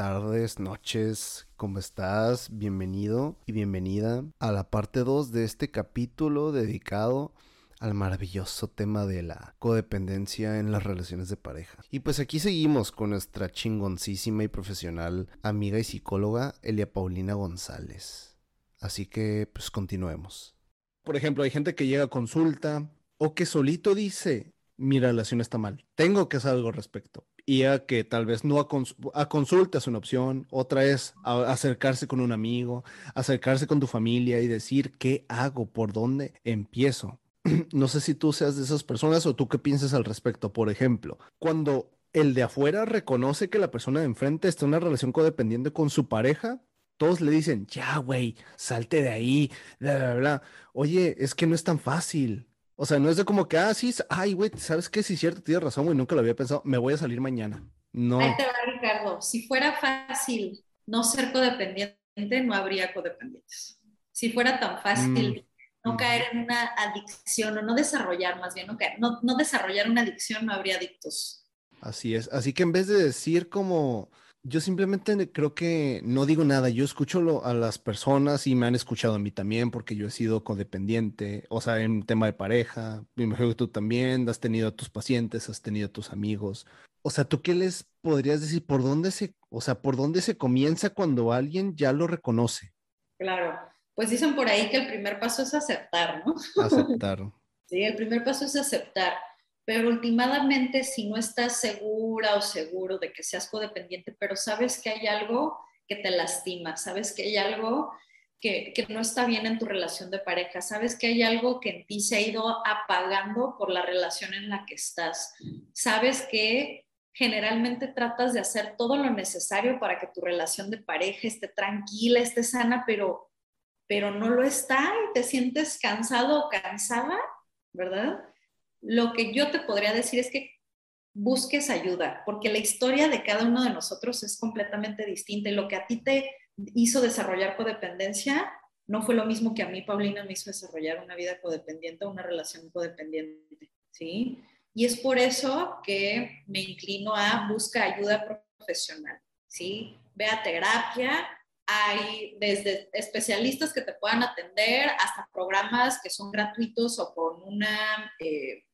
tardes, noches, ¿cómo estás? Bienvenido y bienvenida a la parte 2 de este capítulo dedicado al maravilloso tema de la codependencia en las relaciones de pareja. Y pues aquí seguimos con nuestra chingoncísima y profesional amiga y psicóloga Elia Paulina González. Así que pues continuemos. Por ejemplo, hay gente que llega a consulta o que solito dice, mi relación está mal, tengo que hacer algo al respecto y a que tal vez no a, consulta es una opción, otra es acercarse con un amigo, acercarse con tu familia y decir qué hago, por dónde empiezo. no sé si tú seas de esas personas o tú qué piensas al respecto. Por ejemplo, cuando el de afuera reconoce que la persona de enfrente está en una relación codependiente con su pareja, todos le dicen, ya, güey, salte de ahí, bla, bla, bla. Oye, es que no es tan fácil. O sea, no es de como que, ah, sí, ay, güey, ¿sabes qué? Sí, cierto, tienes razón, güey, nunca lo había pensado, me voy a salir mañana. No. Ahí te va, Ricardo. Si fuera fácil no ser codependiente, no habría codependientes. Si fuera tan fácil mm, no caer en una adicción o no desarrollar, más bien, no, caer, no, no desarrollar una adicción, no habría adictos. Así es. Así que en vez de decir como, yo simplemente creo que no digo nada, yo escucho a las personas y me han escuchado a mí también porque yo he sido codependiente, o sea, en tema de pareja, me imagino que tú también has tenido a tus pacientes, has tenido a tus amigos. O sea, ¿tú qué les podrías decir? ¿Por dónde se, o sea, por dónde se comienza cuando alguien ya lo reconoce? Claro, pues dicen por ahí que el primer paso es aceptar, ¿no? Aceptar. sí, el primer paso es aceptar pero últimamente si no estás segura o seguro de que seas codependiente, pero sabes que hay algo que te lastima, sabes que hay algo que, que, no está bien en tu relación de pareja, sabes que hay algo que en ti se ha ido apagando por la relación en la que estás, sabes que generalmente tratas de hacer todo lo necesario para que tu relación de pareja esté tranquila, esté sana, pero, pero no lo está y te sientes cansado o cansada, ¿verdad? Lo que yo te podría decir es que busques ayuda, porque la historia de cada uno de nosotros es completamente distinta y lo que a ti te hizo desarrollar codependencia no fue lo mismo que a mí, Paulina, me hizo desarrollar una vida codependiente una relación codependiente, ¿sí? Y es por eso que me inclino a buscar ayuda profesional, ¿sí? Ve a terapia, hay desde especialistas que te puedan atender hasta programas que son gratuitos o con una eh,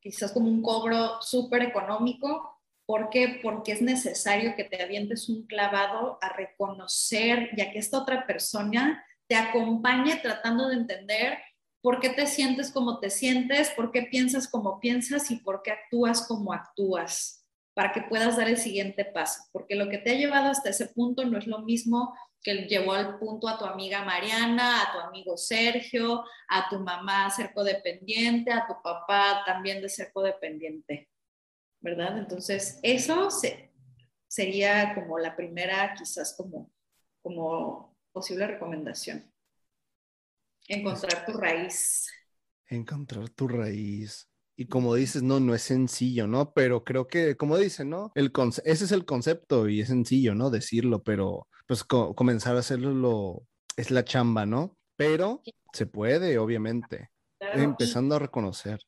quizás como un cobro súper económico. ¿Por qué? Porque es necesario que te avientes un clavado a reconocer, ya que esta otra persona te acompañe tratando de entender por qué te sientes como te sientes, por qué piensas como piensas y por qué actúas como actúas, para que puedas dar el siguiente paso. Porque lo que te ha llevado hasta ese punto no es lo mismo que llevó al punto a tu amiga Mariana, a tu amigo Sergio, a tu mamá ser codependiente, a tu papá también de ser codependiente, ¿verdad? Entonces, eso sería como la primera, quizás como, como posible recomendación. Encontrar tu raíz. Encontrar tu raíz. Y como dices, no, no es sencillo, ¿no? Pero creo que, como dicen, ¿no? El ese es el concepto y es sencillo, ¿no? Decirlo, pero pues comenzar a hacerlo es la chamba, ¿no? Pero se puede, obviamente, empezando a reconocer.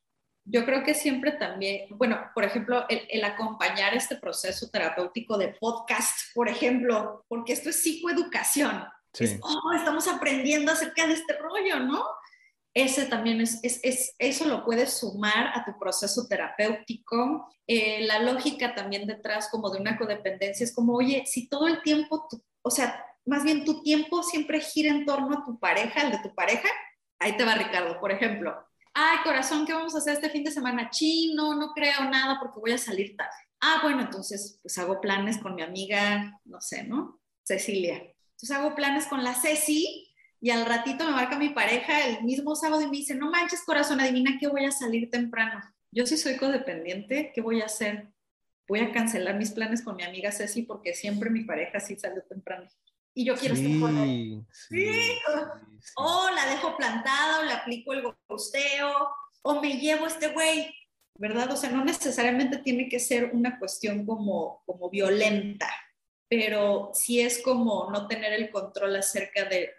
Yo creo que siempre también, bueno, por ejemplo, el, acompañar este proceso terapéutico de podcast, por ejemplo, porque esto es psicoeducación. Sí. oh, estamos aprendiendo acerca de este rollo, ¿no? Ese también es, es, eso lo puedes sumar a tu proceso terapéutico. Eh, la lógica también detrás como de una codependencia es como, oye, si todo el tiempo, o sea, más bien tu tiempo siempre gira en torno a tu pareja, el de tu pareja, ahí te va Ricardo, por ejemplo. Ay, corazón, ¿qué vamos a hacer este fin de semana? Chino, no creo nada porque voy a salir tarde. Ah, bueno, entonces pues hago planes con mi amiga, no sé, ¿no? Cecilia. Entonces hago planes con la Ceci y al ratito me marca mi pareja el mismo sábado y me dice, no manches corazón, adivina que voy a salir temprano. Yo sí soy codependiente, ¿qué voy a hacer? Voy a cancelar mis planes con mi amiga Ceci porque siempre mi pareja sí salió temprano. Y yo quiero estar con él. Sí, O la dejo plantada, o le aplico el gosteo, o me llevo este güey, ¿verdad? O sea, no necesariamente tiene que ser una cuestión como, como violenta, pero sí es como no tener el control acerca de,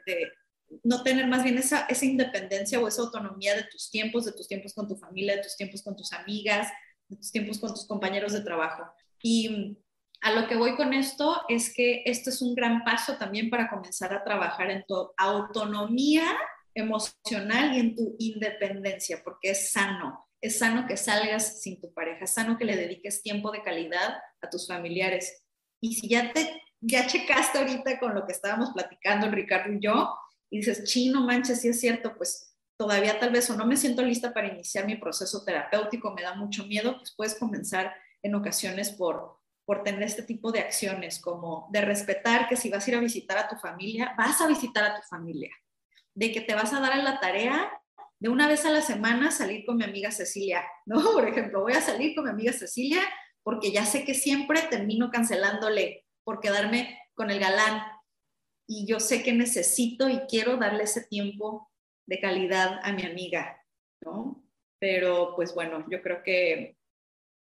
no tener más bien esa, esa independencia o esa autonomía de tus tiempos, de tus tiempos con tu familia, de tus tiempos con tus amigas, de tus tiempos con tus compañeros de trabajo. Y a lo que voy con esto es que esto es un gran paso también para comenzar a trabajar en tu autonomía emocional y en tu independencia, porque es sano. Es sano que salgas sin tu pareja, es sano que le dediques tiempo de calidad a tus familiares. Y si ya te ya checaste ahorita con lo que estábamos platicando Ricardo y yo, y dices, chino, manches, sí es cierto, pues todavía tal vez o no me siento lista para iniciar mi proceso terapéutico, me da mucho miedo, pues puedes comenzar en ocasiones por, por tener este tipo de acciones, como de respetar que si vas a ir a visitar a tu familia, vas a visitar a tu familia, de que te vas a dar a la tarea de una vez a la semana salir con mi amiga Cecilia, ¿no? Por ejemplo, voy a salir con mi amiga Cecilia porque ya sé que siempre termino cancelándole por quedarme con el galán y yo sé que necesito y quiero darle ese tiempo de calidad a mi amiga, ¿no? Pero pues bueno, yo creo que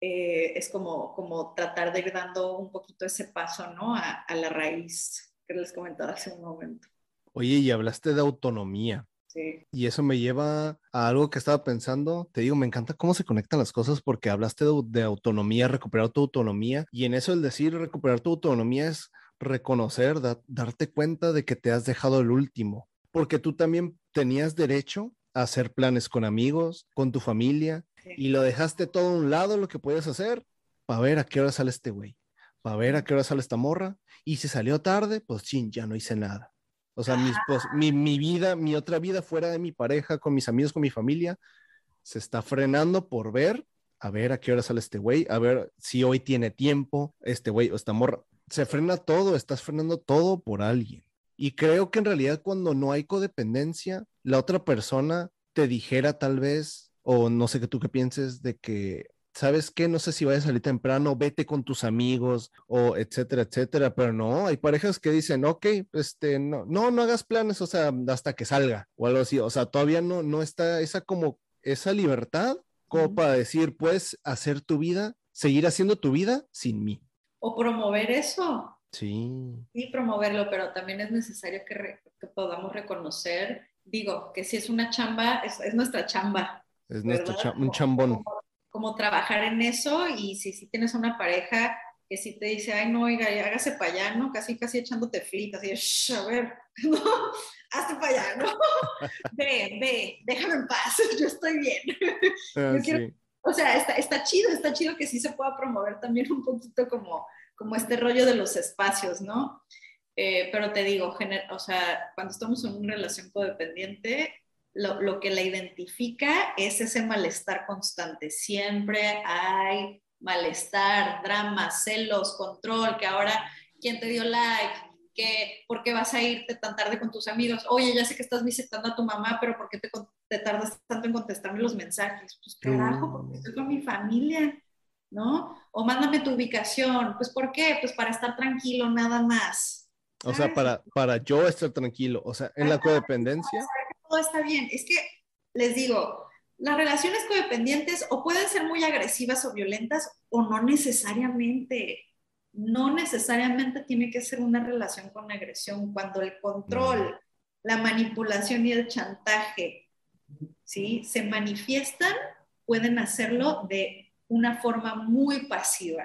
eh, es como, como tratar de ir dando un poquito ese paso, ¿no? A, a la raíz que les comentaba hace un momento. Oye, y hablaste de autonomía. Sí. Y eso me lleva a algo que estaba pensando. Te digo, me encanta cómo se conectan las cosas porque hablaste de, de, autonomía, recuperar tu autonomía. Y en eso el decir recuperar tu autonomía es reconocer, da, darte cuenta de que te has dejado el último. Porque tú también tenías derecho a hacer planes con amigos, con tu familia, sí. y lo dejaste todo a un lado, lo que podías hacer, para ver a qué hora sale este güey, para ver a qué hora sale esta morra. Y si salió tarde, pues chin, ya no hice nada. O sea, mis, pues, mi, mi, vida, mi otra vida fuera de mi pareja, con mis amigos, con mi familia, se está frenando por ver, a ver a qué hora sale este güey, a ver si hoy tiene tiempo, este güey o esta morra. Se frena todo, estás frenando todo por alguien. Y creo que en realidad cuando no hay codependencia, la otra persona te dijera tal vez, o no sé qué tú qué pienses, de que ¿sabes qué? No sé si vayas a salir temprano, vete con tus amigos o etcétera, etcétera, pero no, hay parejas que dicen, ok, este, no, no, no hagas planes, o sea, hasta que salga o algo así, o sea, todavía no, no está esa como, esa libertad como para decir, puedes hacer tu vida, seguir haciendo tu vida sin mí. O promover eso. Sí. Sí, promoverlo, pero también es necesario que, re que podamos reconocer, digo, que si es una chamba, es, es nuestra chamba. Es nuestro cha un chambón. Como, como trabajar en eso y si, si tienes una pareja que si te dice, ay, no, oiga, hágase para allá, ¿no? Casi, casi echándote fritas, y Shh, a ver, ¿no? Hazte para allá, ¿no? ve, ve, déjame en paz, yo estoy bien. Ah, yo quiero, sí. O sea, está, está chido, está chido que sí se pueda promover también un poquito como, como este rollo de los espacios, ¿no? Eh, pero te digo, o sea, cuando estamos en una relación codependiente, lo, lo, que la identifica es ese malestar constante. Siempre hay malestar, drama, celos, control, que ahora, ¿quién te dio like? ¿Por qué vas a irte tan tarde con tus amigos? Oye, ya sé que estás visitando a tu mamá, pero ¿por qué te, te tardas tanto en contestarme los mensajes? Pues carajo, porque estoy con mi familia, ¿no? O mándame tu ubicación. Pues ¿por qué? Pues para estar tranquilo nada más. O sea, para, para yo estar tranquilo. O sea, en la codependencia todo está bien. Es que les digo, las relaciones codependientes o pueden ser muy agresivas o violentas o no necesariamente. No necesariamente tiene que ser una relación con agresión. Cuando el control, la manipulación y el chantaje ¿sí? se manifiestan, pueden hacerlo de una forma muy pasiva.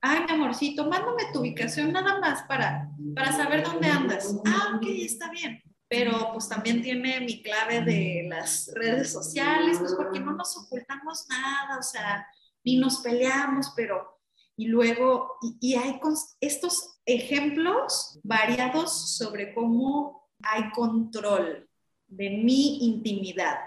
Ay, mi amorcito, mándame tu ubicación nada más para, para saber dónde andas. Ah, ok, está bien pero pues también tiene mi clave de las redes sociales, pues porque no nos ocultamos nada, o sea, ni nos peleamos, pero y luego, y, y hay estos ejemplos variados sobre cómo hay control de mi intimidad,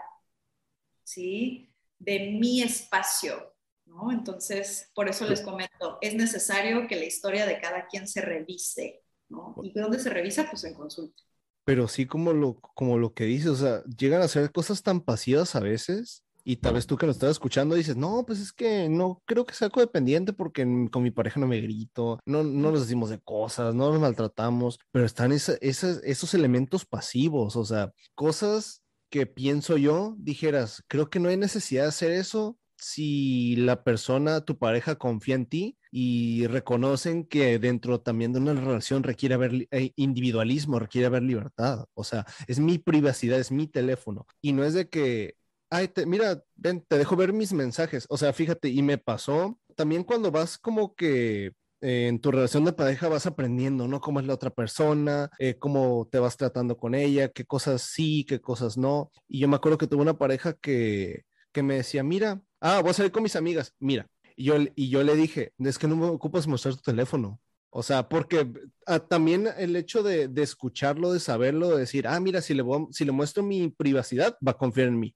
¿sí? De mi espacio, ¿no? Entonces, por eso les comento, es necesario que la historia de cada quien se revise, ¿no? ¿Y dónde se revisa? Pues en consulta pero sí como lo, como lo que dices, o sea, llegan a hacer cosas tan pasivas a veces y tal vez tú que nos estás escuchando dices, no, pues es que no creo que sea codependiente porque con mi pareja no me grito, no, no nos decimos de cosas, no nos maltratamos, pero están esa, esas, esos elementos pasivos, o sea, cosas que pienso yo, dijeras, creo que no hay necesidad de hacer eso si la persona, tu pareja confía en ti y reconocen que dentro también de una relación requiere haber eh, individualismo, requiere haber libertad. O sea, es mi privacidad, es mi teléfono. Y no es de que, ay, te, mira, ven, te dejo ver mis mensajes. O sea, fíjate, y me pasó también cuando vas como que eh, en tu relación de pareja vas aprendiendo, ¿no? Cómo es la otra persona, eh, cómo te vas tratando con ella, qué cosas sí, qué cosas no. Y yo me acuerdo que tuve una pareja que, que me decía, mira, ah, voy a salir con mis amigas, mira. Y yo, y yo le dije, es que no me ocupas mostrar tu teléfono. O sea, porque ah, también el hecho de, de, escucharlo, de saberlo, de decir, ah, mira, si le, si le muestro mi privacidad, va a confiar en mí.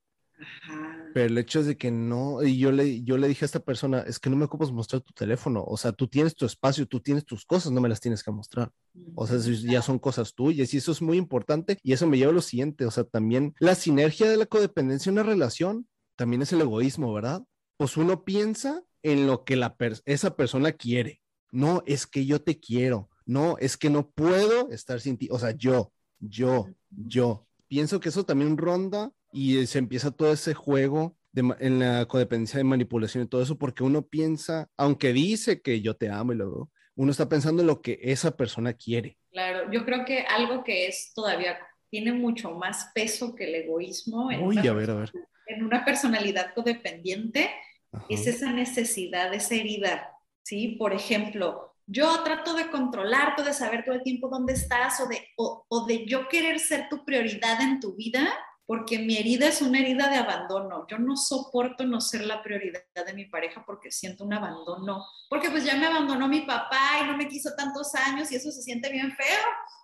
Pero el hecho es de que no, y yo le, yo le dije a esta persona, es que no me ocupas mostrar tu teléfono, o sea, tú tienes tu espacio, tú tienes tus cosas, no me las tienes que mostrar. O sea, ya son cosas tuyas y eso es muy importante y eso me lleva a lo siguiente, o sea, también la sinergia de la codependencia en una relación también es el egoísmo, ¿verdad? Pues uno piensa en lo que la esa persona quiere. No, es que yo te quiero. No, es que no puedo estar sin ti. O sea, yo, yo, yo. Pienso que eso también ronda y se empieza todo ese juego de, en la codependencia de manipulación y todo eso, porque uno piensa, aunque dice que yo te amo y luego, uno está pensando en lo que esa persona quiere. Claro, yo creo que algo que es todavía, tiene mucho más peso que el egoísmo en, Uy, una, a ver, a ver. en una personalidad codependiente, Ajá. es esa necesidad, esa herida, ¿sí? Por ejemplo, yo trato de controlarte, de saber todo el tiempo dónde estás o de, o, o de yo querer ser tu prioridad en tu vida, porque mi herida es una herida de abandono. Yo no soporto no ser la prioridad de mi pareja porque siento un abandono, porque pues ya me abandonó mi papá y no me quiso tantos años y eso se siente bien feo,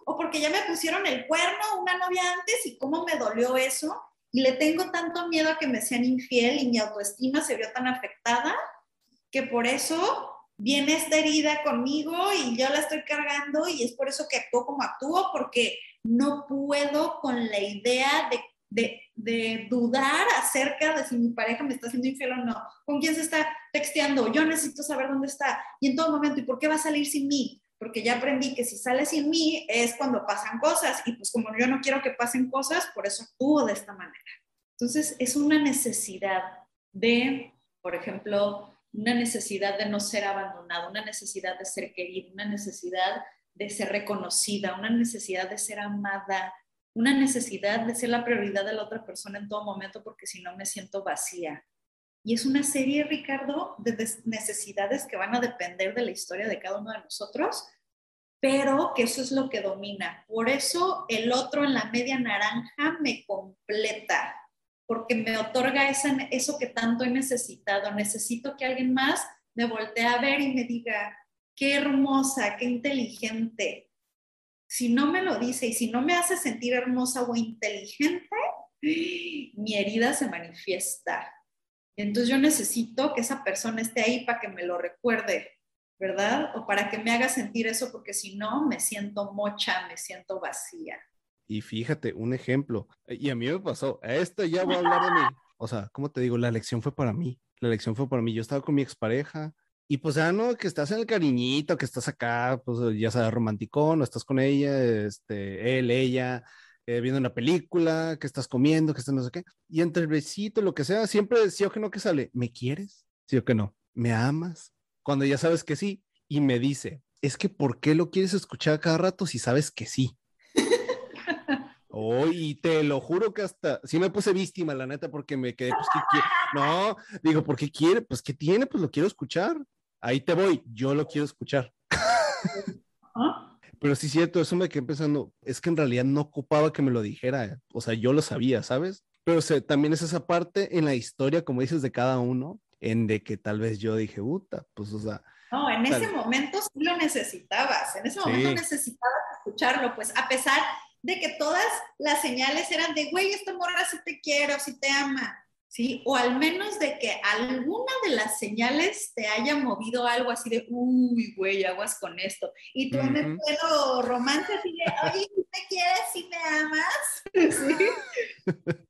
o porque ya me pusieron el cuerno una novia antes y cómo me dolió eso, y le tengo tanto miedo a que me sean infiel y mi autoestima se vio tan afectada que por eso viene esta herida conmigo y yo la estoy cargando y es por eso que actúo como actúo, porque no puedo con la idea de de, dudar acerca de si mi pareja me está haciendo infiel o no, con quién se está texteando, yo necesito saber dónde está y en todo momento, ¿y por qué va a salir sin mí? Porque ya aprendí que si sale sin mí es cuando pasan cosas y pues como yo no quiero que pasen cosas, por eso actúo de esta manera. Entonces es una necesidad de, por ejemplo, una necesidad de no ser abandonado, una necesidad de ser querido, una necesidad de ser reconocida, una necesidad de ser amada, una necesidad de ser la prioridad de la otra persona en todo momento porque si no me siento vacía. Y es una serie, Ricardo, de necesidades que van a depender de la historia de cada uno de nosotros, pero que eso es lo que domina. Por eso el otro en la media naranja me completa, porque me otorga esa, eso que tanto he necesitado. Necesito que alguien más me voltee a ver y me diga, qué hermosa, qué inteligente, si no me lo dice y si no me hace sentir hermosa o inteligente, mi herida se manifiesta. Entonces yo necesito que esa persona esté ahí para que me lo recuerde, ¿verdad? O para que me haga sentir eso, porque si no, me siento mocha, me siento vacía. Y fíjate, un ejemplo, y a mí me pasó, esto ya voy a hablar de mí. O sea, ¿cómo te digo? La lección fue para mí. La lección fue para mí. Yo estaba con mi expareja, y pues ya no, que estás en el cariñito, que estás acá, pues ya sabes, romanticón, o estás con ella, este, él, ella, eh, viendo una película, que estás comiendo, que estás no sé qué. Y entre el besito, lo que sea, siempre sí o que no que sale, ¿me quieres? Sí o que no, ¿me amas? Cuando ya sabes que sí, y me dice, es que ¿por qué lo quieres escuchar cada rato si sabes que sí? Oh, y te lo juro que hasta, sí me puse víctima, la neta, porque me quedé, pues, ¿qué quiere? No, digo, ¿por qué quiere? Pues, ¿qué tiene? Pues lo quiero escuchar ahí te voy, yo lo quiero escuchar. Pero sí es cierto, eso me quedé pensando, es que en realidad no ocupaba que me lo dijera, o sea, yo lo sabía, ¿sabes? Pero también es esa parte en la historia, como dices, de cada uno, en de que tal vez yo dije, puta, pues, o sea... No, en ese momento sí lo necesitabas, en ese momento necesitabas escucharlo, pues a pesar de que todas las señales eran de, güey, esta morra sí te quiero, sí te ama, ¿sí? O al menos de que alguna de las señales te haya movido algo así de, uy, güey, aguas con esto. Y tú en el pelo romance así de, oye, ¿tú me quieres si me amas? ¿Sí?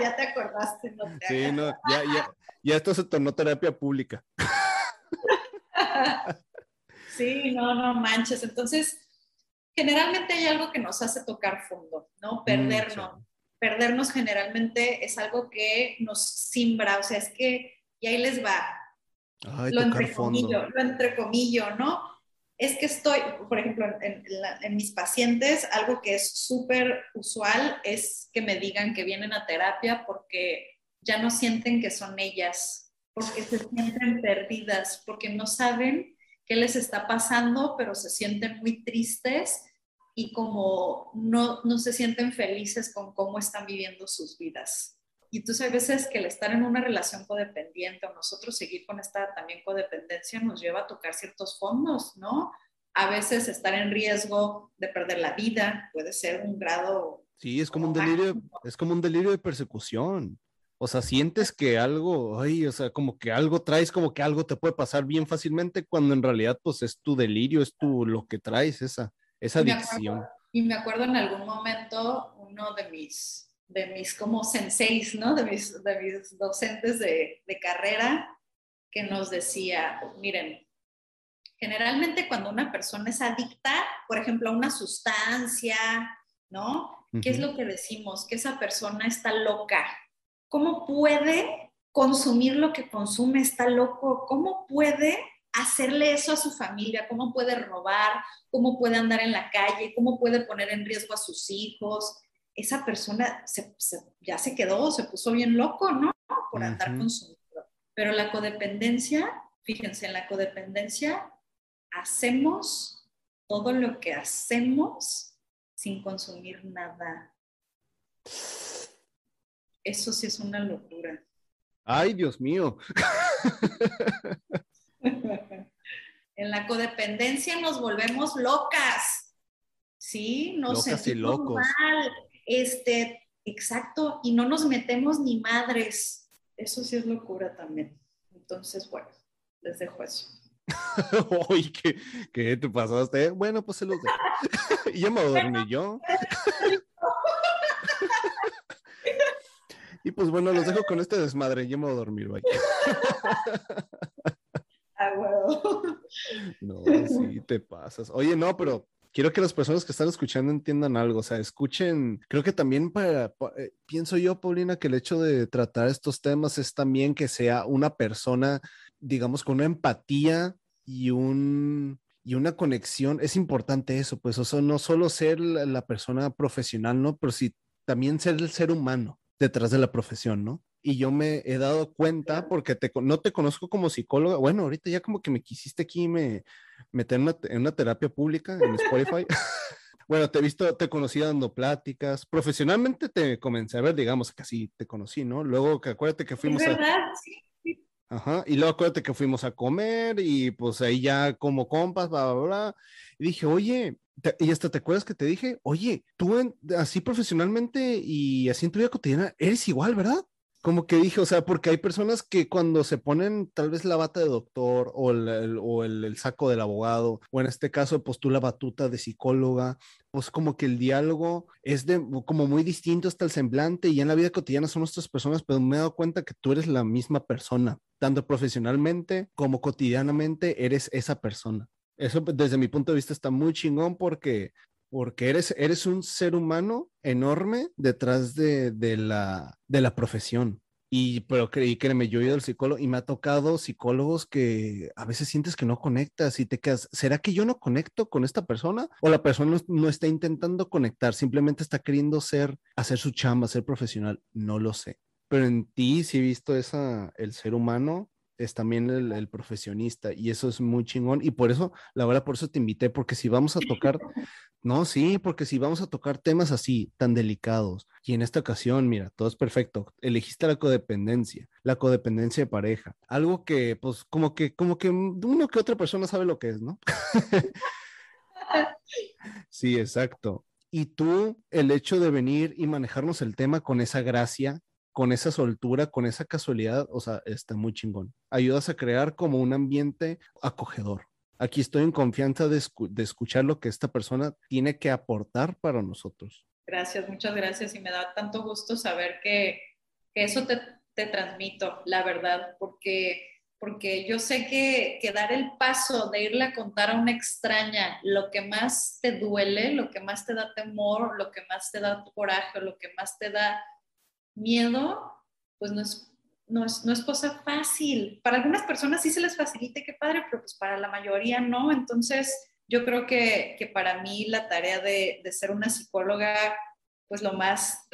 ya te acordaste, no te Sí, no, ya, ya, ya esto se tornó terapia pública. sí, no, no manches. Entonces, generalmente hay algo que nos hace tocar fondo, ¿no? Perdernos. Mm, perdernos generalmente es algo que nos simbra, o sea, es que, y ahí les va, Ay, lo entrecomillo, lo entrecomillo, ¿no? Es que estoy, por ejemplo, en, en, en mis pacientes, algo que es súper usual es que me digan que vienen a terapia porque ya no sienten que son ellas, porque se sienten perdidas, porque no saben qué les está pasando, pero se sienten muy tristes y como no, no se sienten felices con cómo están viviendo sus vidas. Y entonces hay veces que el estar en una relación codependiente o nosotros seguir con esta también codependencia nos lleva a tocar ciertos fondos, ¿no? A veces estar en riesgo de perder la vida puede ser un grado. Sí, es como un delirio, es como un delirio de persecución. O sea, sientes que algo, ay, o sea, como que algo traes, como que algo te puede pasar bien fácilmente, cuando en realidad, pues es tu delirio, es tu lo que traes, esa, esa adicción. y me acuerdo en algún momento, uno de mis de mis como senseis, ¿no? De mis, de mis docentes de, de carrera, que nos decía, miren, generalmente cuando una persona es adicta, por ejemplo, a una sustancia, ¿no? ¿Qué es lo que decimos? Que esa persona está loca. ¿Cómo puede consumir lo que consume? Está loco. ¿Cómo puede hacerle eso a su familia? ¿Cómo puede robar? ¿Cómo puede andar en la calle? ¿Cómo puede poner en riesgo a sus hijos? esa persona ya se quedó, se puso bien loco, ¿no? Por andar consumiendo. Pero la codependencia, fíjense, en la codependencia hacemos todo lo que hacemos sin consumir nada. Eso sí es una locura. Ay, Dios mío. en la codependencia nos volvemos locas. Sí, nos sentimos mal este, exacto, y no nos metemos ni madres. Eso sí es locura también. Entonces, bueno, les dejo eso. Uy, ¿qué, ¿qué, te pasaste? Bueno, pues se los dejo. y ya me dormí yo. y pues bueno, los dejo con este desmadre. Ya me voy a dormir, bye. No, sí, te pasas. Oye, no, pero quiero que las personas que están escuchando entiendan algo, o sea, escuchen, creo que también para, eh, pienso yo, Paulina, que el hecho de tratar estos temas es también que sea una persona, digamos, con una empatía y un... Y una conexión, es importante eso, pues, o sea, no solo ser la, persona profesional, ¿no? Pero sí también ser el ser humano detrás de la profesión, ¿no? Y yo me he dado cuenta porque te, no te conozco como psicóloga. Bueno, ahorita ya como que me quisiste aquí me meter en una, terapia pública en Spotify. bueno, te he visto, te conocí dando pláticas. Profesionalmente te comencé a ver, digamos, que así te conocí, ¿no? Luego que acuérdate que fuimos verdad? Sí. Ajá, y luego acuérdate que fuimos a comer y pues ahí ya como compas, bla, bla, bla. Y dije, oye, y hasta te acuerdas que te dije, oye, tú así profesionalmente y así en tu vida cotidiana eres igual, ¿verdad? Como que dije, o sea, porque hay personas que cuando se ponen tal vez la bata de doctor o el, o el, saco del abogado, o en este caso, pues tú la batuta de psicóloga, pues como que el diálogo es de como muy distinto hasta el semblante y en la vida cotidiana son nuestras personas, pero me he dado cuenta que tú eres la misma persona, tanto profesionalmente como cotidianamente eres esa persona. Eso desde mi punto de vista está muy chingón porque porque eres, eres un ser humano enorme detrás de, de, la, de la profesión. Y, pero creí, créeme, yo he ido al psicólogo y me ha tocado psicólogos que a veces sientes que no conectas y te quedas, ¿será que yo no conecto con esta persona? O la persona no, está intentando conectar, simplemente está queriendo ser, hacer su chamba, ser profesional. No lo sé. Pero en ti sí he visto esa, el ser humano es también el, profesionista y eso es muy chingón y por eso, la verdad, por eso te invité, porque si vamos a tocar no, sí, porque si vamos a tocar temas así, tan delicados, y en esta ocasión, mira, todo es perfecto. Elegiste la codependencia, la codependencia de pareja, algo que, pues, como que, como que uno que otra persona sabe lo que es, ¿no? sí, exacto. Y tú, el hecho de venir y manejarnos el tema con esa gracia, con esa soltura, con esa casualidad, o sea, está muy chingón. Ayudas a crear como un ambiente acogedor aquí estoy en confianza de, escuchar lo que esta persona tiene que aportar para nosotros. Gracias, muchas gracias y me da tanto gusto saber que, eso te, transmito, la verdad, porque, porque yo sé que, que dar el paso de irle a contar a una extraña lo que más te duele, lo que más te da temor, lo que más te da coraje, lo que más te da miedo, pues no es no es, no es cosa fácil. Para algunas personas sí se les facilita, qué padre, pero pues para la mayoría no. Entonces, yo creo que, que para mí la tarea de, de, ser una psicóloga, pues lo más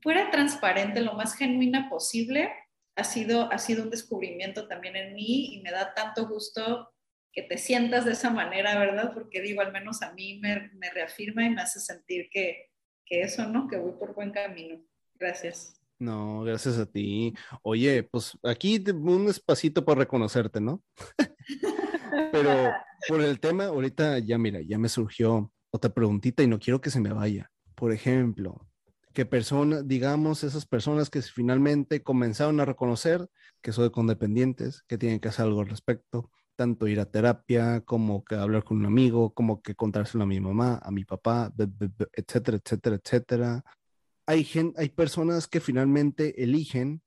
fuera transparente, lo más genuina posible, ha sido, ha sido un descubrimiento también en mí y me da tanto gusto que te sientas de esa manera, ¿verdad? Porque digo, al menos a mí me, me reafirma y me hace sentir que, que eso, ¿no? Que voy por buen camino. Gracias. No, gracias a ti. Oye, pues aquí un espacito para reconocerte, ¿no? Pero por el tema, ahorita ya mira, ya me surgió otra preguntita y no quiero que se me vaya. Por ejemplo, que personas, digamos, esas personas que finalmente comenzaron a reconocer que soy condependientes, que tienen que hacer algo al respecto, tanto ir a terapia como que hablar con un amigo, como que contárselo a mi mamá, a mi papá, etcétera, etcétera, etcétera. Hay, hay personas que finalmente eligen,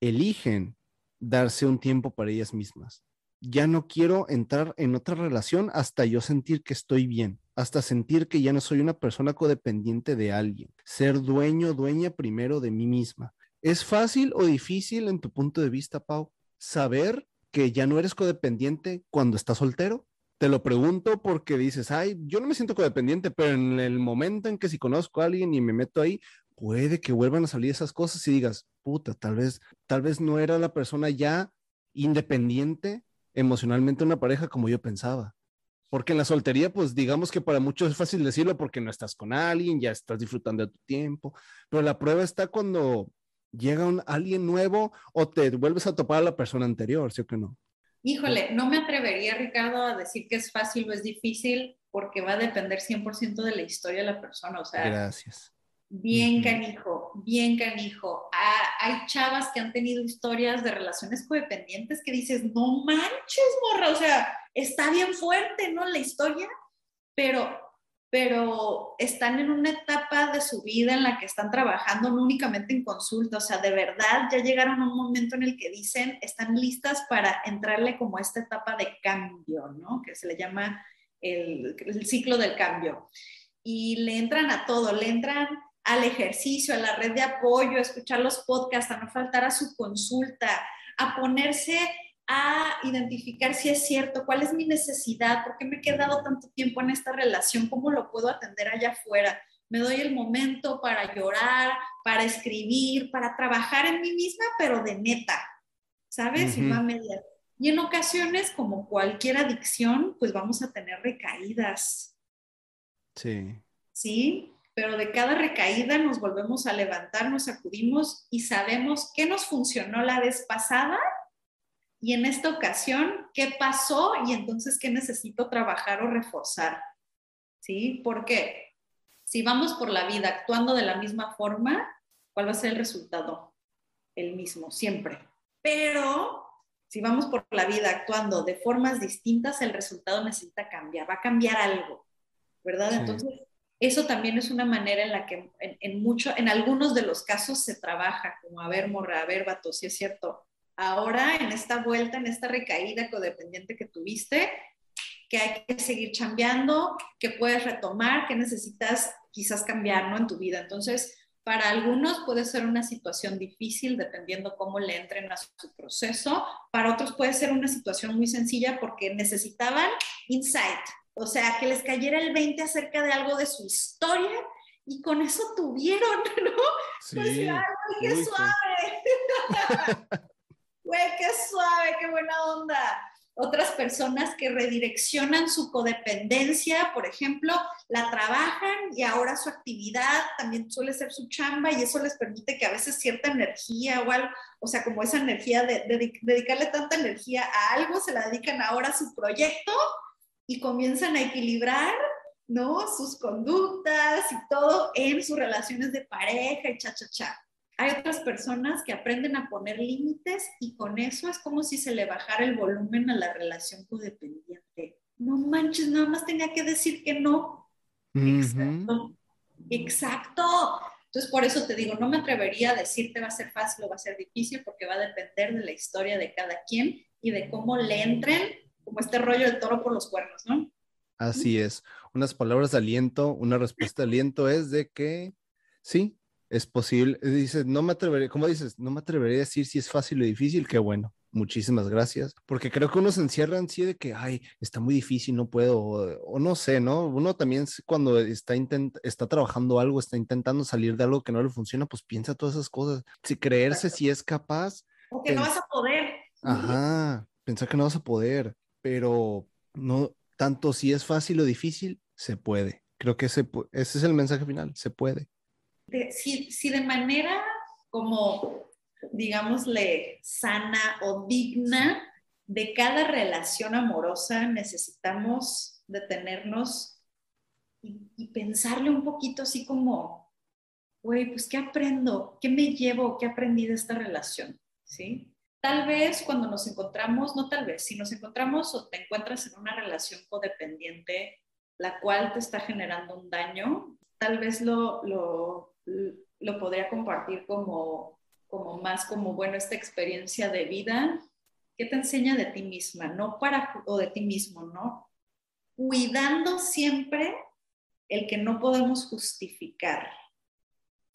eligen darse un tiempo para ellas mismas. Ya no quiero entrar en otra relación hasta yo sentir que estoy bien, hasta sentir que ya no soy una persona codependiente de alguien, ser dueño, dueña primero de mí misma. ¿Es fácil o difícil en tu punto de vista, Pau, saber que ya no eres codependiente cuando estás soltero? Te lo pregunto porque dices, ay, yo no me siento codependiente, pero en el momento en que si conozco a alguien y me meto ahí, puede que vuelvan a salir esas cosas y digas, puta, tal vez, tal vez no era la persona ya independiente emocionalmente una pareja como yo pensaba. Porque en la soltería, pues digamos que para muchos es fácil decirlo porque no estás con alguien, ya estás disfrutando de tu tiempo, pero la prueba está cuando llega un, alguien nuevo o te vuelves a topar a la persona anterior, ¿sí o que no? Híjole, no me atrevería, Ricardo, a decir que es fácil o es difícil porque va a depender 100% de la historia de la persona. O sea, Gracias. Bien canijo, bien canijo. Ah, hay chavas que han tenido historias de relaciones codependientes que dices, no manches, morra, o sea, está bien fuerte, ¿no? La historia, pero pero están en una etapa de su vida en la que están trabajando no únicamente en consulta, o sea, de verdad ya llegaron a un momento en el que dicen, están listas para entrarle como a esta etapa de cambio, ¿no? Que se le llama el, el ciclo del cambio. Y le entran a todo, le entran al ejercicio, a la red de apoyo, a escuchar los podcasts, a no faltar a su consulta, a ponerse a identificar si es cierto, cuál es mi necesidad, por qué me he quedado tanto tiempo en esta relación, cómo lo puedo atender allá afuera. Me doy el momento para llorar, para escribir, para trabajar en mí misma, pero de neta, ¿sabes? Y Y en ocasiones, como cualquier adicción, pues vamos a tener recaídas. Sí. ¿Sí? Pero de cada recaída nos volvemos a levantar, nos sacudimos y sabemos qué nos funcionó la vez pasada y en esta ocasión, ¿qué pasó? Y entonces, ¿qué necesito trabajar o reforzar? ¿Sí? Porque si vamos por la vida actuando de la misma forma, ¿cuál va a ser el resultado? El mismo, siempre. Pero si vamos por la vida actuando de formas distintas, el resultado necesita cambiar, va a cambiar algo, ¿verdad? Entonces, eso también es una manera en la que en, mucho, en algunos de los casos se trabaja, como a ver, morra, a vato, si es cierto, ahora en esta vuelta, en esta recaída codependiente que tuviste, que hay que seguir chambeando, que puedes retomar, que necesitas quizás cambiar ¿no? en tu vida. Entonces, para algunos puede ser una situación difícil dependiendo cómo le entren a su proceso. Para otros puede ser una situación muy sencilla porque necesitaban insight, o sea, que les cayera el 20 acerca de algo de su historia y con eso tuvieron, ¿no? Sí. Pues, qué suave. güey, qué suave, qué buena onda. Otras personas que redireccionan su codependencia, por ejemplo, la trabajan y ahora su actividad también suele ser su chamba y eso les permite que a veces cierta energía o algo, o sea, como esa energía de, dedicarle tanta energía a algo, se la dedican ahora a su proyecto y comienzan a equilibrar ¿no? Sus conductas y todo en sus relaciones de pareja y cha, cha, cha hay otras personas que aprenden a poner límites y con eso es como si se le bajara el volumen a la relación codependiente. No manches, nada más tenía que decir que no. Exacto. Exacto. Entonces, por eso te digo, no me atrevería a decirte va a ser fácil o va a ser difícil porque va a depender de la historia de cada quien y de cómo le entren como este rollo del toro por los cuernos, ¿no? Así es. Unas palabras de aliento, una respuesta de aliento es de que sí, es posible. Dices, no me atrevería, como dices, no me atrevería a decir si es fácil o difícil, qué bueno. Muchísimas gracias, porque creo que uno se encierra en sí de que, ay, está muy difícil, no puedo, o, no sé, ¿no? Uno también cuando está, está trabajando algo, está intentando salir de algo que no le funciona, pues piensa todas esas cosas. Si creerse si es capaz. O que no vas a poder. Ajá, pensar que no vas a poder, pero no, tanto si es fácil o difícil, se puede. Creo que ese, es el mensaje final, se puede. si, si de manera como, digámosle, sana o digna de cada relación amorosa necesitamos detenernos y, y pensarle un poquito así como, güey, pues ¿qué aprendo? ¿Qué me llevo? ¿Qué aprendí de esta relación? ¿Sí? Tal vez cuando nos encontramos, no tal vez, si nos encontramos o te encuentras en una relación codependiente, la cual te está generando un daño, tal vez lo, lo, lo podría compartir como, como más como, bueno, esta experiencia de vida, ¿qué te enseña de ti misma? No para, o de ti mismo, ¿no? Cuidando siempre el que no podemos justificar,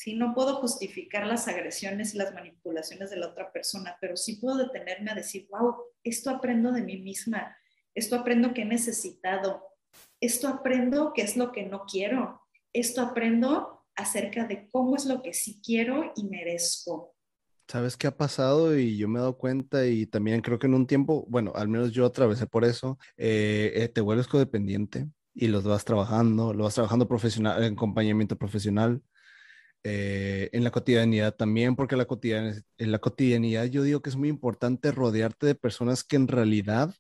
Sí, no puedo justificar las agresiones y las manipulaciones de la otra persona, pero sí puedo detenerme a decir, wow, esto aprendo de mí misma, esto aprendo que he necesitado, esto aprendo que es lo que no quiero, esto aprendo acerca de cómo es lo que sí quiero y merezco. ¿Sabes qué ha pasado? Y yo me he dado cuenta y también creo que en un tiempo, bueno, al menos yo atravesé por eso, eh, eh, te vuelves codependiente y los vas trabajando, lo vas trabajando profesional, en acompañamiento profesional, eh, en la cotidianidad también, porque la en la cotidianidad yo digo que es muy importante rodearte de personas que en realidad,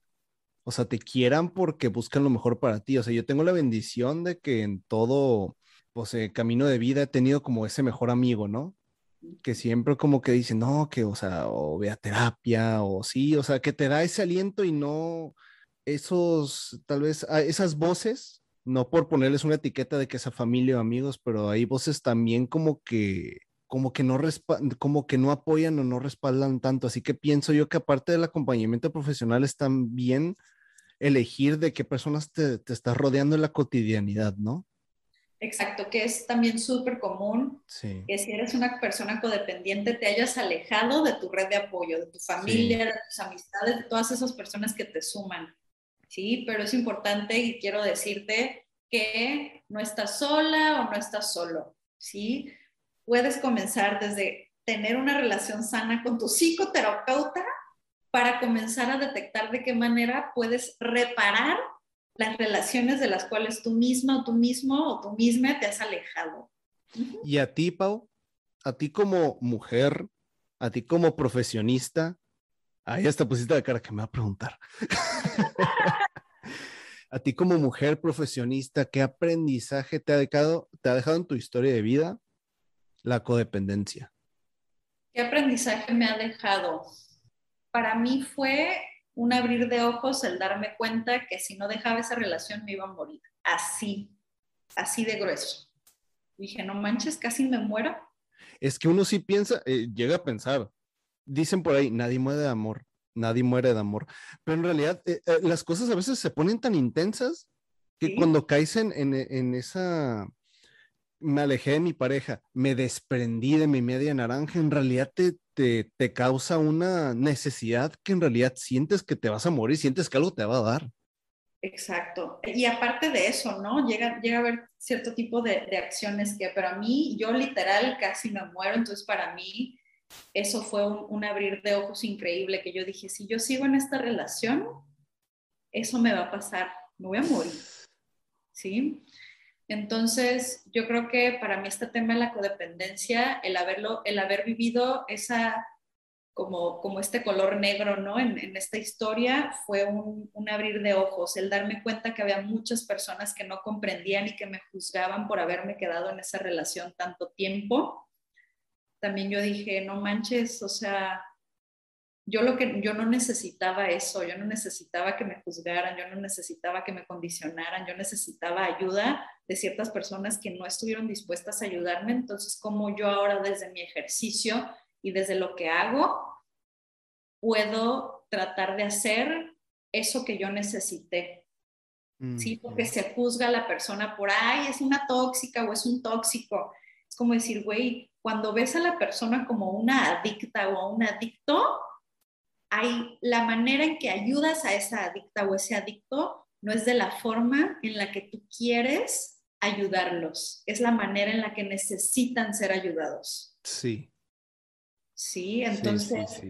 o sea, te quieran porque buscan lo mejor para ti. O sea, yo tengo la bendición de que en todo, pues, eh, camino de vida he tenido como ese mejor amigo, ¿no? Que siempre como que dice, no, que, o sea, o terapia, o sí, o sea, que te da ese aliento y no esos, tal vez, esas voces no por ponerles una etiqueta de que esa familia o amigos, pero hay voces también como que como que no como que no apoyan o no respaldan tanto, así que pienso yo que aparte del acompañamiento profesional es también elegir de qué personas te, te estás rodeando en la cotidianidad, ¿no? Exacto, que es también súper común que si eres una persona codependiente te hayas alejado de tu red de apoyo, de tu familia, de tus amistades, de todas esas personas que te suman. ¿Sí? Pero es importante y quiero decirte que no estás sola o no estás solo, ¿sí? Puedes comenzar desde tener una relación sana con tu psicoterapeuta para comenzar a detectar de qué manera puedes reparar las relaciones de las cuales tú misma o tú mismo o tú misma te has alejado. Y a ti, Pau, a ti como mujer, a ti como profesionista, ahí está pusiste la cara que me va a preguntar. a ti como mujer profesionista, ¿qué aprendizaje te ha dejado, te ha dejado en tu historia de vida la codependencia? ¿Qué aprendizaje me ha dejado? Para mí fue un abrir de ojos el darme cuenta que si no dejaba esa relación me iba a morir. Así, así de grueso. Dije, no manches, casi me muero. Es que uno sí piensa, eh, llega a pensar, dicen por ahí, nadie muere de amor nadie muere de amor. Pero en realidad eh, eh, las cosas a veces se ponen tan intensas que cuando caes en, en, esa, me alejé de mi pareja, me desprendí de mi media naranja, en realidad te, te, te, causa una necesidad que en realidad sientes que te vas a morir, sientes que algo te va a dar. Exacto. Y aparte de eso, ¿no? Llega, llega a haber cierto tipo de, de acciones que para mí, yo literal casi me muero, entonces para mí eso fue un, abrir de ojos increíble que yo dije, si yo sigo en esta relación, eso me va a pasar, me voy a morir. ¿Sí? Entonces, yo creo que para mí este tema de la codependencia, el haberlo, el haber vivido esa, como, como este color negro, ¿no? En, esta historia fue un, un, abrir de ojos, el darme cuenta que había muchas personas que no comprendían y que me juzgaban por haberme quedado en esa relación tanto tiempo también yo dije, no manches, o sea, yo lo que yo no necesitaba eso, yo no necesitaba que me juzgaran, yo no necesitaba que me condicionaran, yo necesitaba ayuda de ciertas personas que no estuvieron dispuestas a ayudarme, entonces como yo ahora desde mi ejercicio y desde lo que hago puedo tratar de hacer eso que yo necesité. Sí, porque se juzga a la persona por, ay, es una tóxica o es un tóxico. Es como decir, güey, cuando ves a la persona como una adicta o un adicto, hay la manera en que ayudas a esa adicta o ese adicto no es de la forma en la que tú quieres ayudarlos, es la manera en la que necesitan ser ayudados. Sí. Sí, entonces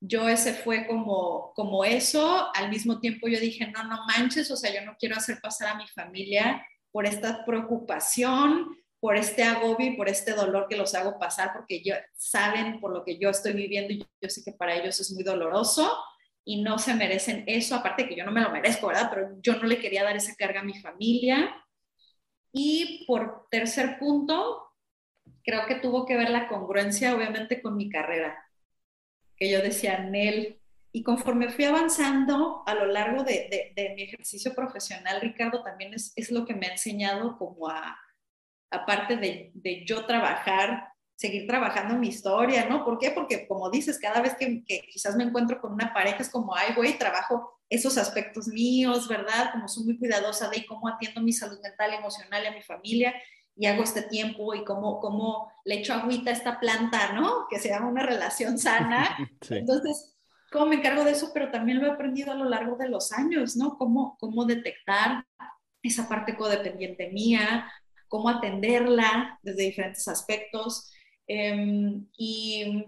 yo ese fue como, como eso. Al mismo tiempo yo dije, no, no manches, o sea, yo no quiero hacer pasar a mi familia por esta preocupación, por este agobio por este dolor que los hago pasar, porque yo, saben por lo que yo estoy viviendo y yo sé que para ellos es muy doloroso y no se merecen eso, aparte que yo no me lo merezco, ¿verdad? Pero yo no le quería dar esa carga a mi familia. Y por tercer punto, creo que tuvo que ver la congruencia, obviamente, con mi carrera, que yo decía, Nel, y conforme fui avanzando a lo largo de, mi ejercicio profesional, Ricardo, también es, es, lo que me ha enseñado como a, aparte de, de, yo trabajar, seguir trabajando mi historia, ¿no? ¿Por qué? Porque como dices, cada vez que, que quizás me encuentro con una pareja es como, ay, güey, trabajo esos aspectos míos, ¿verdad? Como soy muy cuidadosa de cómo atiendo mi salud mental, emocional y a mi familia y hago este tiempo y cómo, cómo le echo agüita a esta planta, ¿no? Que se llama una relación sana. Entonces, ¿cómo me encargo de eso? Pero también lo he aprendido a lo largo de los años, ¿no? Cómo, cómo detectar esa parte codependiente mía, cómo atenderla desde diferentes aspectos. Em, y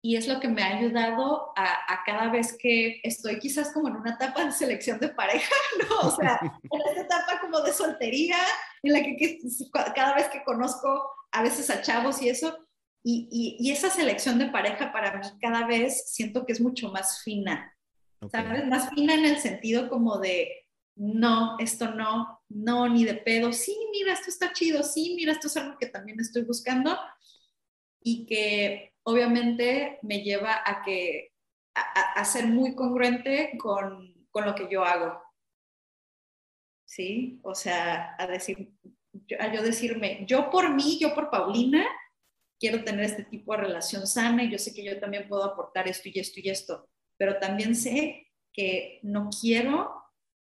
y es lo que me ha ayudado a, cada vez que estoy quizás como en una etapa de selección de pareja, ¿no? O sea, en esta etapa como de soltería, en la que, cada vez que conozco a veces a chavos y eso, y, y, esa selección de pareja para mí cada vez siento que es mucho más fina, ¿sabes? Más fina en el sentido como de, no, esto no, no, ni de pedo, sí, mira, esto está chido, sí, mira, esto es algo que también estoy buscando y que obviamente me lleva a que a, ser muy congruente con, con, lo que yo hago. ¿Sí? O sea, a decir, a yo decirme, yo por mí, yo por Paulina, quiero tener este tipo de relación sana y yo sé que yo también puedo aportar esto y esto y esto, pero también sé que no quiero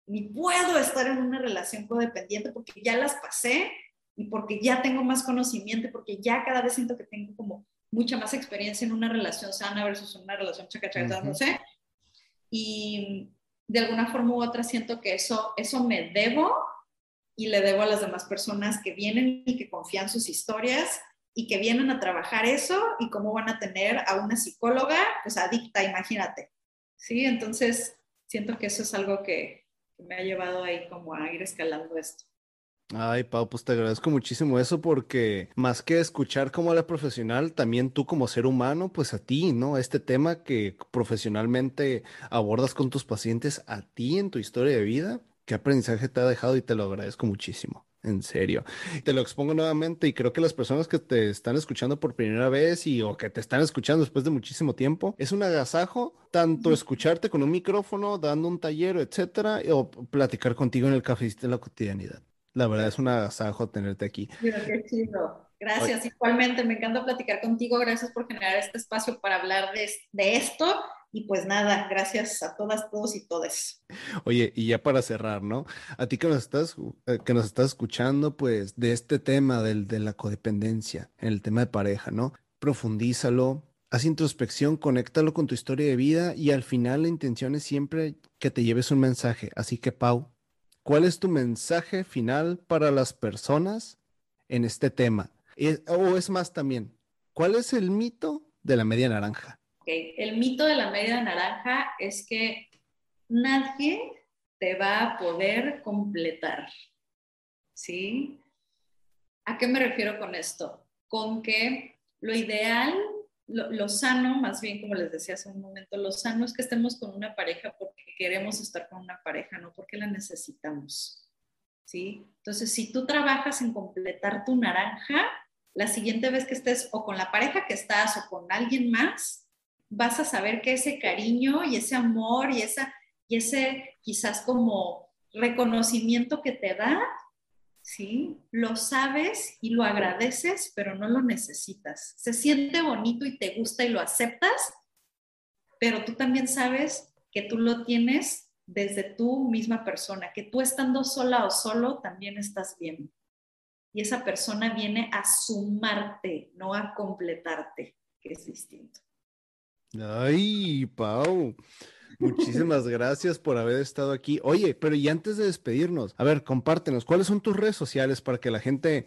ni puedo estar en una relación codependiente porque ya las pasé y porque ya tengo más conocimiento, porque ya cada vez siento que tengo como mucha más experiencia en una relación sana versus una relación chacachaca, no sé. Y de alguna forma u otra siento que eso, eso me debo y le debo a las demás personas que vienen y que confían sus historias y que vienen a trabajar eso y cómo van a tener a una psicóloga, pues adicta, imagínate. Sí, entonces siento que eso es algo que, me ha llevado ahí como a ir escalando esto. Ay, Pau, pues te agradezco muchísimo eso porque más que escuchar como a la profesional, también tú como ser humano, pues a ti, ¿no? Este tema que profesionalmente abordas con tus pacientes, a ti en tu historia de vida, qué aprendizaje te ha dejado y te lo agradezco muchísimo. En serio. Te lo expongo nuevamente y creo que las personas que te están escuchando por primera vez y o que te están escuchando después de muchísimo tiempo, es un agasajo tanto escucharte con un micrófono, dando un taller, etcétera, o platicar contigo en el café en la cotidianidad. La verdad es un agasajo tenerte aquí. qué chido. Gracias. Igualmente, me encanta platicar contigo. Gracias por generar este espacio para hablar de, de esto. Y pues nada, gracias a todas, todos y todes. Oye, y ya para cerrar, ¿no? A ti que nos estás, eh, que nos estás escuchando, pues, de este tema del, de la codependencia, en el tema de pareja, ¿no? Profundízalo, haz introspección, conéctalo con tu historia de vida y al final la intención es siempre que te lleves un mensaje. Así que, Pau, ¿Cuál es tu mensaje final para las personas en este tema? o es más también, ¿cuál es el mito de la media naranja? El mito de la media naranja es que nadie te va a poder completar. ¿Sí? ¿A qué me refiero con esto? Con que lo ideal lo, sano, más bien como les decía hace un momento, lo sano es que estemos con una pareja porque queremos estar con una pareja, no porque la necesitamos. ¿Sí? Entonces, si tú trabajas en completar tu naranja, la siguiente vez que estés o con la pareja que estás o con alguien más, vas a saber que ese cariño y ese amor y, esa, y ese quizás como reconocimiento que te da ¿sí? Lo sabes y lo agradeces, pero no lo necesitas. Se siente bonito y te gusta y lo aceptas, pero tú también sabes que tú lo tienes desde tu misma persona, que tú estando sola o solo también estás bien. Y esa persona viene a sumarte, no a completarte, que es distinto. Ay, Pau. Muchísimas gracias por haber estado aquí. Oye, pero y antes de despedirnos, a ver, compártenos, ¿cuáles son tus redes sociales para que la gente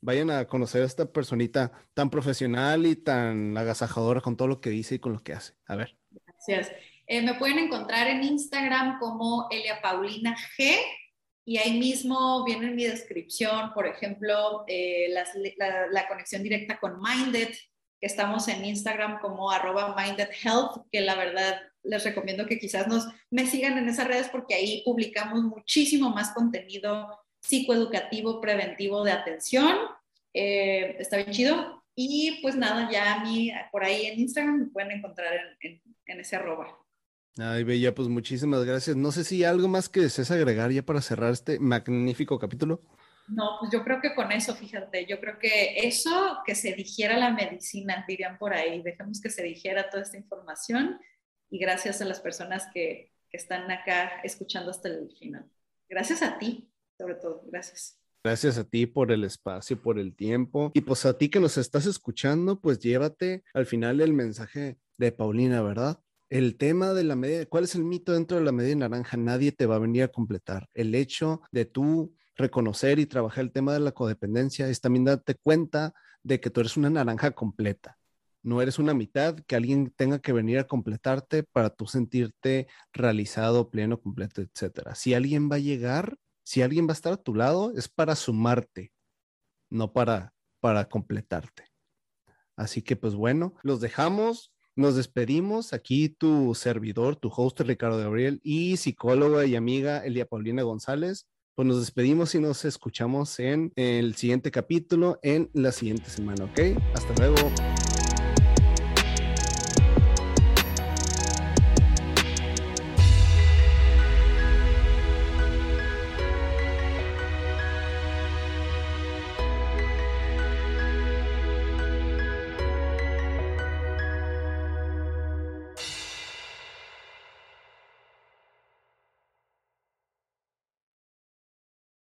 vayan a conocer a esta personita tan profesional y tan agasajadora con todo lo que dice y con lo que hace? A ver. Gracias. Eh, me pueden encontrar en Instagram como Elia Paulina G y ahí mismo viene en mi descripción, por ejemplo, eh, la, conexión directa con Minded, que estamos en Instagram como arroba Minded Health, que la verdad les recomiendo que quizás nos me sigan en esas redes porque ahí publicamos muchísimo más contenido psicoeducativo, preventivo de atención. Eh, está bien chido. Y pues nada, ya a mí por ahí en Instagram me pueden encontrar en, en ese arroba. Ay, Bella, pues muchísimas gracias. No sé si algo más que desees agregar ya para cerrar este magnífico capítulo. No, pues yo creo que con eso, fíjate, yo creo que eso, que se digiera la medicina, dirían por ahí, dejemos que se digiera toda esta información y gracias a las personas que, están acá escuchando hasta el final. Gracias a ti, sobre todo, gracias. Gracias a ti por el espacio, por el tiempo. Y pues a ti que nos estás escuchando, pues llévate al final el mensaje de Paulina, ¿verdad? el tema de la media, ¿cuál es el mito dentro de la media naranja? Nadie te va a venir a completar. El hecho de tú reconocer y trabajar el tema de la codependencia es también darte cuenta de que tú eres una naranja completa. No eres una mitad que alguien tenga que venir a completarte para tú sentirte realizado, pleno, completo, etcétera. Si alguien va a llegar, si alguien va a estar a tu lado, es para sumarte, no para para completarte. Así que pues bueno, los dejamos nos despedimos. Aquí tu servidor, tu host Ricardo Gabriel y psicóloga y amiga Elia Paulina González. Pues nos despedimos y nos escuchamos en el siguiente capítulo en la siguiente semana, ¿ok? Hasta luego.